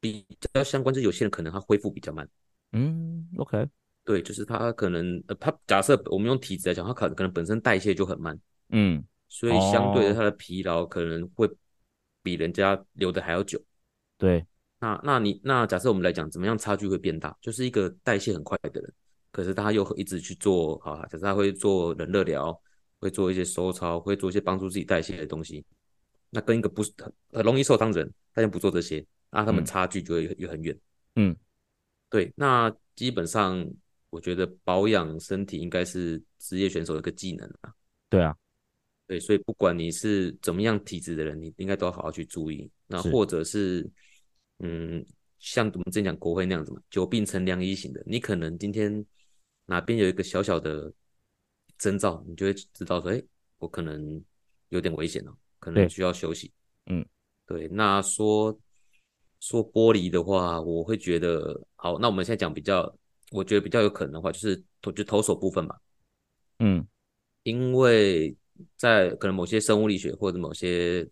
比较相关，就有些人可能他恢复比较慢。嗯，OK，对，就是他可能呃，他假设我们用体质来讲，他可可能本身代谢就很慢。嗯。所以相对的，他的疲劳可能会比人家留的还要久。对，那那你那假设我们来讲，怎么样差距会变大？就是一个代谢很快的人，可是他又一直去做啊，假设他会做冷热疗，会做一些收操，会做一些帮助自己代谢的东西。那跟一个不是很很容易受伤的人，他就不做这些，那他们差距就会又很远。嗯，对。那基本上，我觉得保养身体应该是职业选手的一个技能啊。对啊。对，所以不管你是怎么样体质的人，你应该都要好好去注意。那或者是，是嗯，像我们之前讲国会那样子嘛，久病成良医型的，你可能今天哪边有一个小小的征兆，你就会知道说，哎，我可能有点危险了，可能需要休息。嗯，对。那说说玻璃的话，我会觉得，好，那我们现在讲比较，我觉得比较有可能的话，就是投就投手部分吧。嗯，因为。在可能某些生物力学或者某些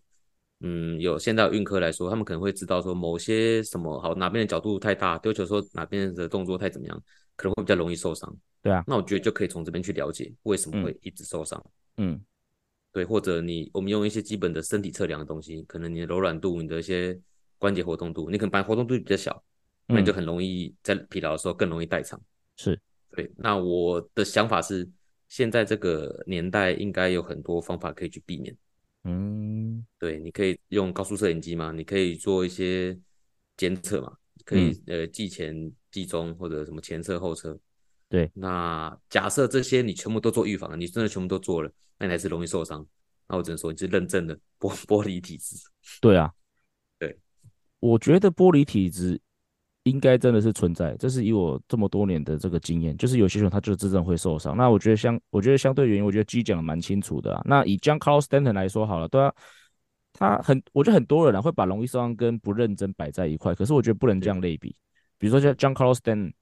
嗯有现代运科来说，他们可能会知道说某些什么好哪边的角度太大，丢球说哪边的动作太怎么样，可能会比较容易受伤。对啊，那我觉得就可以从这边去了解为什么会一直受伤。嗯，对，或者你我们用一些基本的身体测量的东西，可能你的柔软度、你的一些关节活动度，你可能把活动度比较小，那你就很容易在疲劳的时候更容易代偿。是对，那我的想法是。现在这个年代应该有很多方法可以去避免。嗯，对，你可以用高速摄影机嘛，你可以做一些监测嘛，可以、嗯、呃记前、记中或者什么前测、后测。对，那假设这些你全部都做预防，你真的全部都做了，那你还是容易受伤。那我只能说你是认证的玻 玻璃体质。对啊，对，我觉得玻璃体质。应该真的是存在，这是以我这么多年的这个经验，就是有些人他就是真正会受伤。那我觉得相，我觉得相对原因，我觉得 G 讲的蛮清楚的啊。那以 John Carl Stanton 来说好了，对啊，他很，我觉得很多人啊会把容易受伤跟不认真摆在一块，可是我觉得不能这样类比。比如说像 John Carl Stanton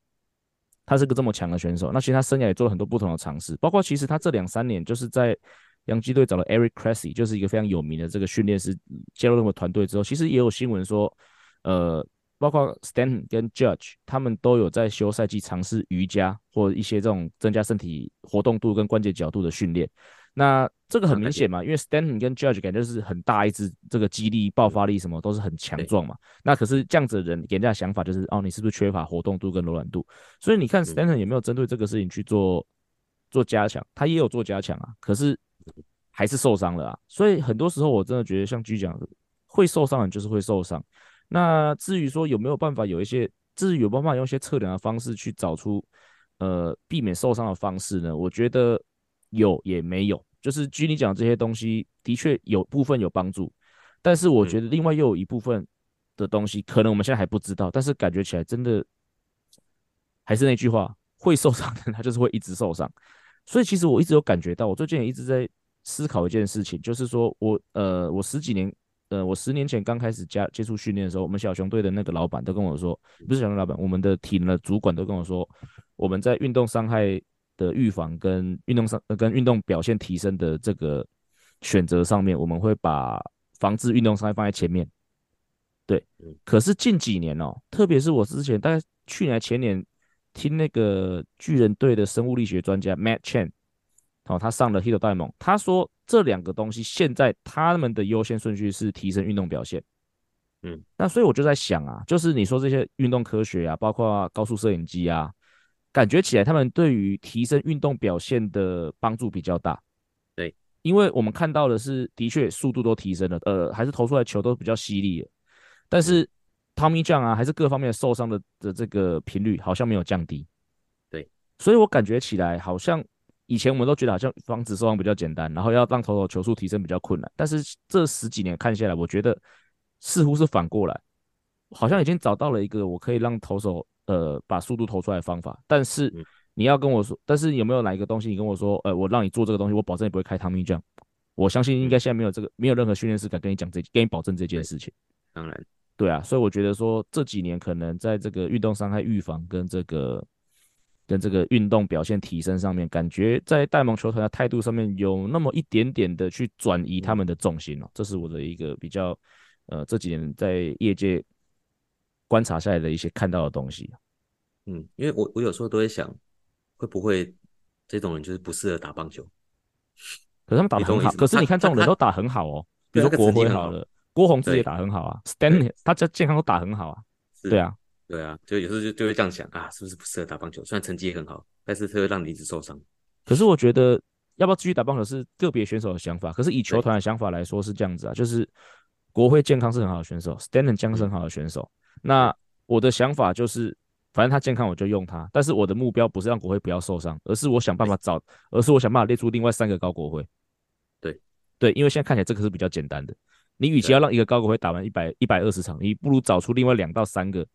他是个这么强的选手，那其实他生涯也做了很多不同的尝试，包括其实他这两三年就是在洋基队找了 Eric Cressy，就是一个非常有名的这个训练师，加入那个团队之后，其实也有新闻说，呃。包括 Stanton 跟 Judge，他们都有在休赛季尝试瑜伽或一些这种增加身体活动度跟关节角度的训练。那这个很明显嘛，因为 Stanton 跟 Judge 感觉是很大一只，这个肌力、爆发力什么都是很强壮嘛。那可是这样子的人给人家的想法就是，哦，你是不是缺乏活动度跟柔软度？所以你看 Stanton 有没有针对这个事情去做做加强？他也有做加强啊，可是还是受伤了啊。所以很多时候我真的觉得，像 G 讲的，会受伤的人就是会受伤。那至于说有没有办法有一些，至于有办法用一些测量的方式去找出，呃，避免受伤的方式呢？我觉得有也没有，就是据你讲这些东西的确有部分有帮助，但是我觉得另外又有一部分的东西可能我们现在还不知道，但是感觉起来真的还是那句话，会受伤的人他就是会一直受伤。所以其实我一直有感觉到，我最近也一直在思考一件事情，就是说我呃，我十几年呃，我十年前刚开始加接触训练的时候，我们小熊队的那个老板都跟我说，不是小熊老板，我们的体能的主管都跟我说，我们在运动伤害的预防跟运动伤跟运动表现提升的这个选择上面，我们会把防治运动伤害放在前面。对，可是近几年哦，特别是我之前大概去年前年。听那个巨人队的生物力学专家 Matt Chen，哦，他上了联盟，他说这两个东西现在他们的优先顺序是提升运动表现。嗯，那所以我就在想啊，就是你说这些运动科学啊，包括高速摄影机啊，感觉起来他们对于提升运动表现的帮助比较大。对，因为我们看到的是，的确速度都提升了，呃，还是投出来球都比较犀利了，但是。Tommy John 啊，还是各方面的受伤的的这个频率好像没有降低，对，所以我感觉起来好像以前我们都觉得好像防止受伤比较简单，然后要让投手球速提升比较困难，但是这十几年看下来，我觉得似乎是反过来，好像已经找到了一个我可以让投手呃把速度投出来的方法，但是你要跟我说，但是有没有哪一个东西你跟我说，呃，我让你做这个东西，我保证你不会开 Tommy John，我相信应该现在没有这个，没有任何训练师敢跟你讲这，跟你保证这件事情，当然。对啊，所以我觉得说这几年可能在这个运动伤害预防跟这个跟这个运动表现提升上面，感觉在戴蒙球团的态度上面有那么一点点的去转移他们的重心哦，这是我的一个比较呃这几年在业界观察下来的一些看到的东西。嗯，因为我我有时候都会想，会不会这种人就是不适合打棒球？可是他们打得很好，可是你看这种人都打很好哦，比如说国辉好了。郭泓志也打很好啊，Stanley 他家健康都打很好啊，对啊，对啊，就有时候就就会这样想啊，是不是不适合打棒球？虽然成绩也很好，但是他会让你一直受伤。可是我觉得要不要继续打棒球是个别选手的想法，可是以球团的想法来说是这样子啊，就是国会健康是很好的选手，Stanley 健康是很好的选手。那我的想法就是，反正他健康我就用他，但是我的目标不是让国会不要受伤，而是我想办法找，而是我想办法列出另外三个高国辉。对对，因为现在看起来这个是比较简单的。你与其要让一个高国辉打完一百一百二十场，你不如找出另外两到三个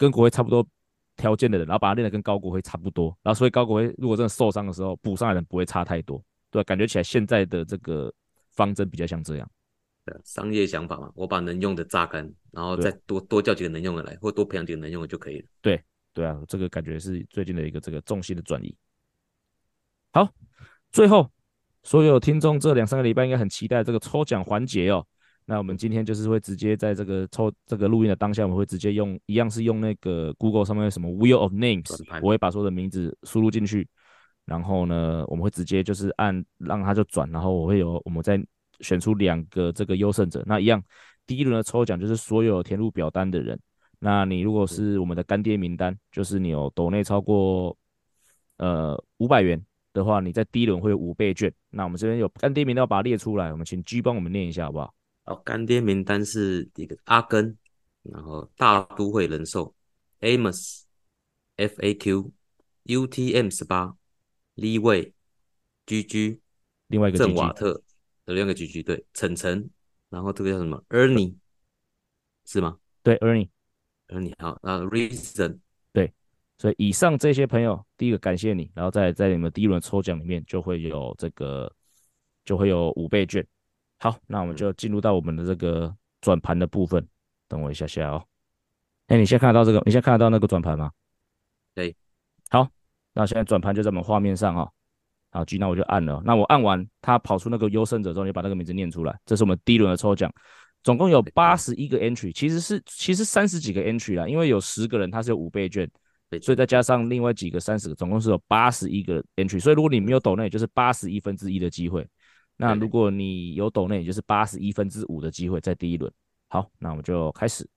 跟国辉差不多条件的人，然后把他练得跟高国辉差不多，然后所以高国辉如果真的受伤的时候，补上来的人不会差太多，对，感觉起来现在的这个方针比较像这样。对，商业想法嘛，我把能用的榨干，然后再多多叫几个能用的来，或多培养几个能用的就可以了。对，对啊，这个感觉是最近的一个这个重心的转移。好，最后。所有听众这两三个礼拜应该很期待这个抽奖环节哦。那我们今天就是会直接在这个抽这个录音的当下，我们会直接用一样是用那个 Google 上面有什么 Wheel of Names，我会把所有的名字输入进去，然后呢，我们会直接就是按让它就转，然后我会有我们再选出两个这个优胜者。那一样第一轮的抽奖就是所有填入表单的人。那你如果是我们的干爹名单，就是你有抖内超过呃五百元。的话，你在第一轮会有五倍券。那我们这边有干爹名单，要把它列出来。我们请 G 帮我们念一下，好不好？好，干爹名单是一个阿根，然后大都会人寿，Amos FAQ，UTM 十八，Lee Wei，GG，另外一个郑瓦特的两个 GG，对，晨晨，然后这个叫什么？Ernie 是吗？对，Ernie，Ernie 好，那 Reason 对。所以以上这些朋友，第一个感谢你，然后在在你们第一轮抽奖里面就会有这个，就会有五倍券。好，那我们就进入到我们的这个转盘的部分。等我一下下哦。哎，你现在看得到这个？你现在看得到那个转盘吗？对。好，那现在转盘就在我们画面上哦。好，G，那我就按了。那我按完，它跑出那个优胜者之后，你把那个名字念出来。这是我们第一轮的抽奖，总共有八十一个 entry，其实是其实三十几个 entry 啦，因为有十个人他是有五倍券。所以再加上另外几个三十个，总共是有八十一个 entry。所以如果你没有抖那也，就是八十一分之一的机会。那如果你有抖内，也就是八十一分之五的机会在第一轮。好，那我们就开始。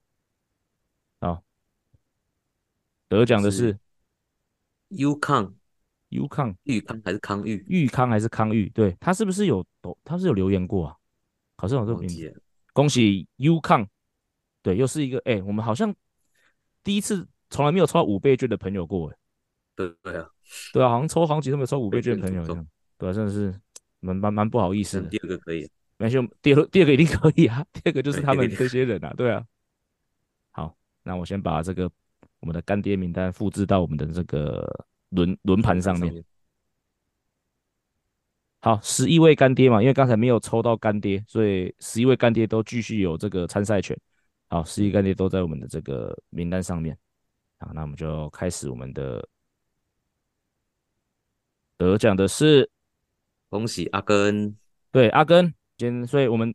好，得奖的是 U 康，U 康，玉康还是康玉？玉康还是康玉？对，他是不是有抖？他是有留言过啊？好像有这个名字。恭喜 U 康，对，又是一个哎、欸，我们好像第一次。从来没有抽到五倍券的朋友过哎，对对啊，对啊，好像抽好几都没有抽五倍券的朋友一样，对啊，真的是蛮蛮蛮不好意思的。第二个可以，没事，第二第二个一定可以啊，第二个就是他们这些人啊，对啊。好，那我先把这个我们的干爹名单复制到我们的这个轮轮盘上面。好，十一位干爹嘛，因为刚才没有抽到干爹，所以十一位干爹都继续有这个参赛权。好，十一干爹都在我们的这个名单上面。好，那我们就开始我们的得奖的是，恭喜阿根，对阿根，今所以我们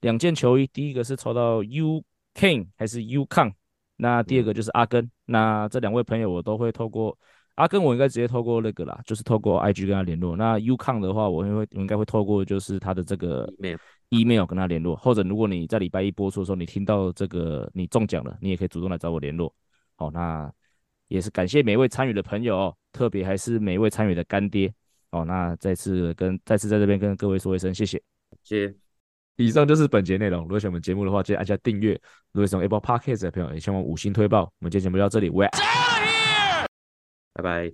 两件球衣，第一个是抽到 U King 还是 U Kang，那第二个就是阿根，嗯、那这两位朋友我都会透过。阿根，我应该直接透过那个啦，就是透过 IG 跟他联络。那 UKONG 的话，我会我应该会透过就是他的这个 email 跟他联络。或者如果你在礼拜一播出的时候，你听到这个你中奖了，你也可以主动来找我联络。好，那也是感谢每一位参与的朋友哦，特别还是每一位参与的干爹。好，那再次跟再次在这边跟各位说一声谢谢。谢谢。以上就是本节内容。如果喜欢我们节目的话，记得按下订阅。如果喜欢 Apple Podcast 的朋友，也希望五星推爆。我们今天节目就到这里，喂。拜拜。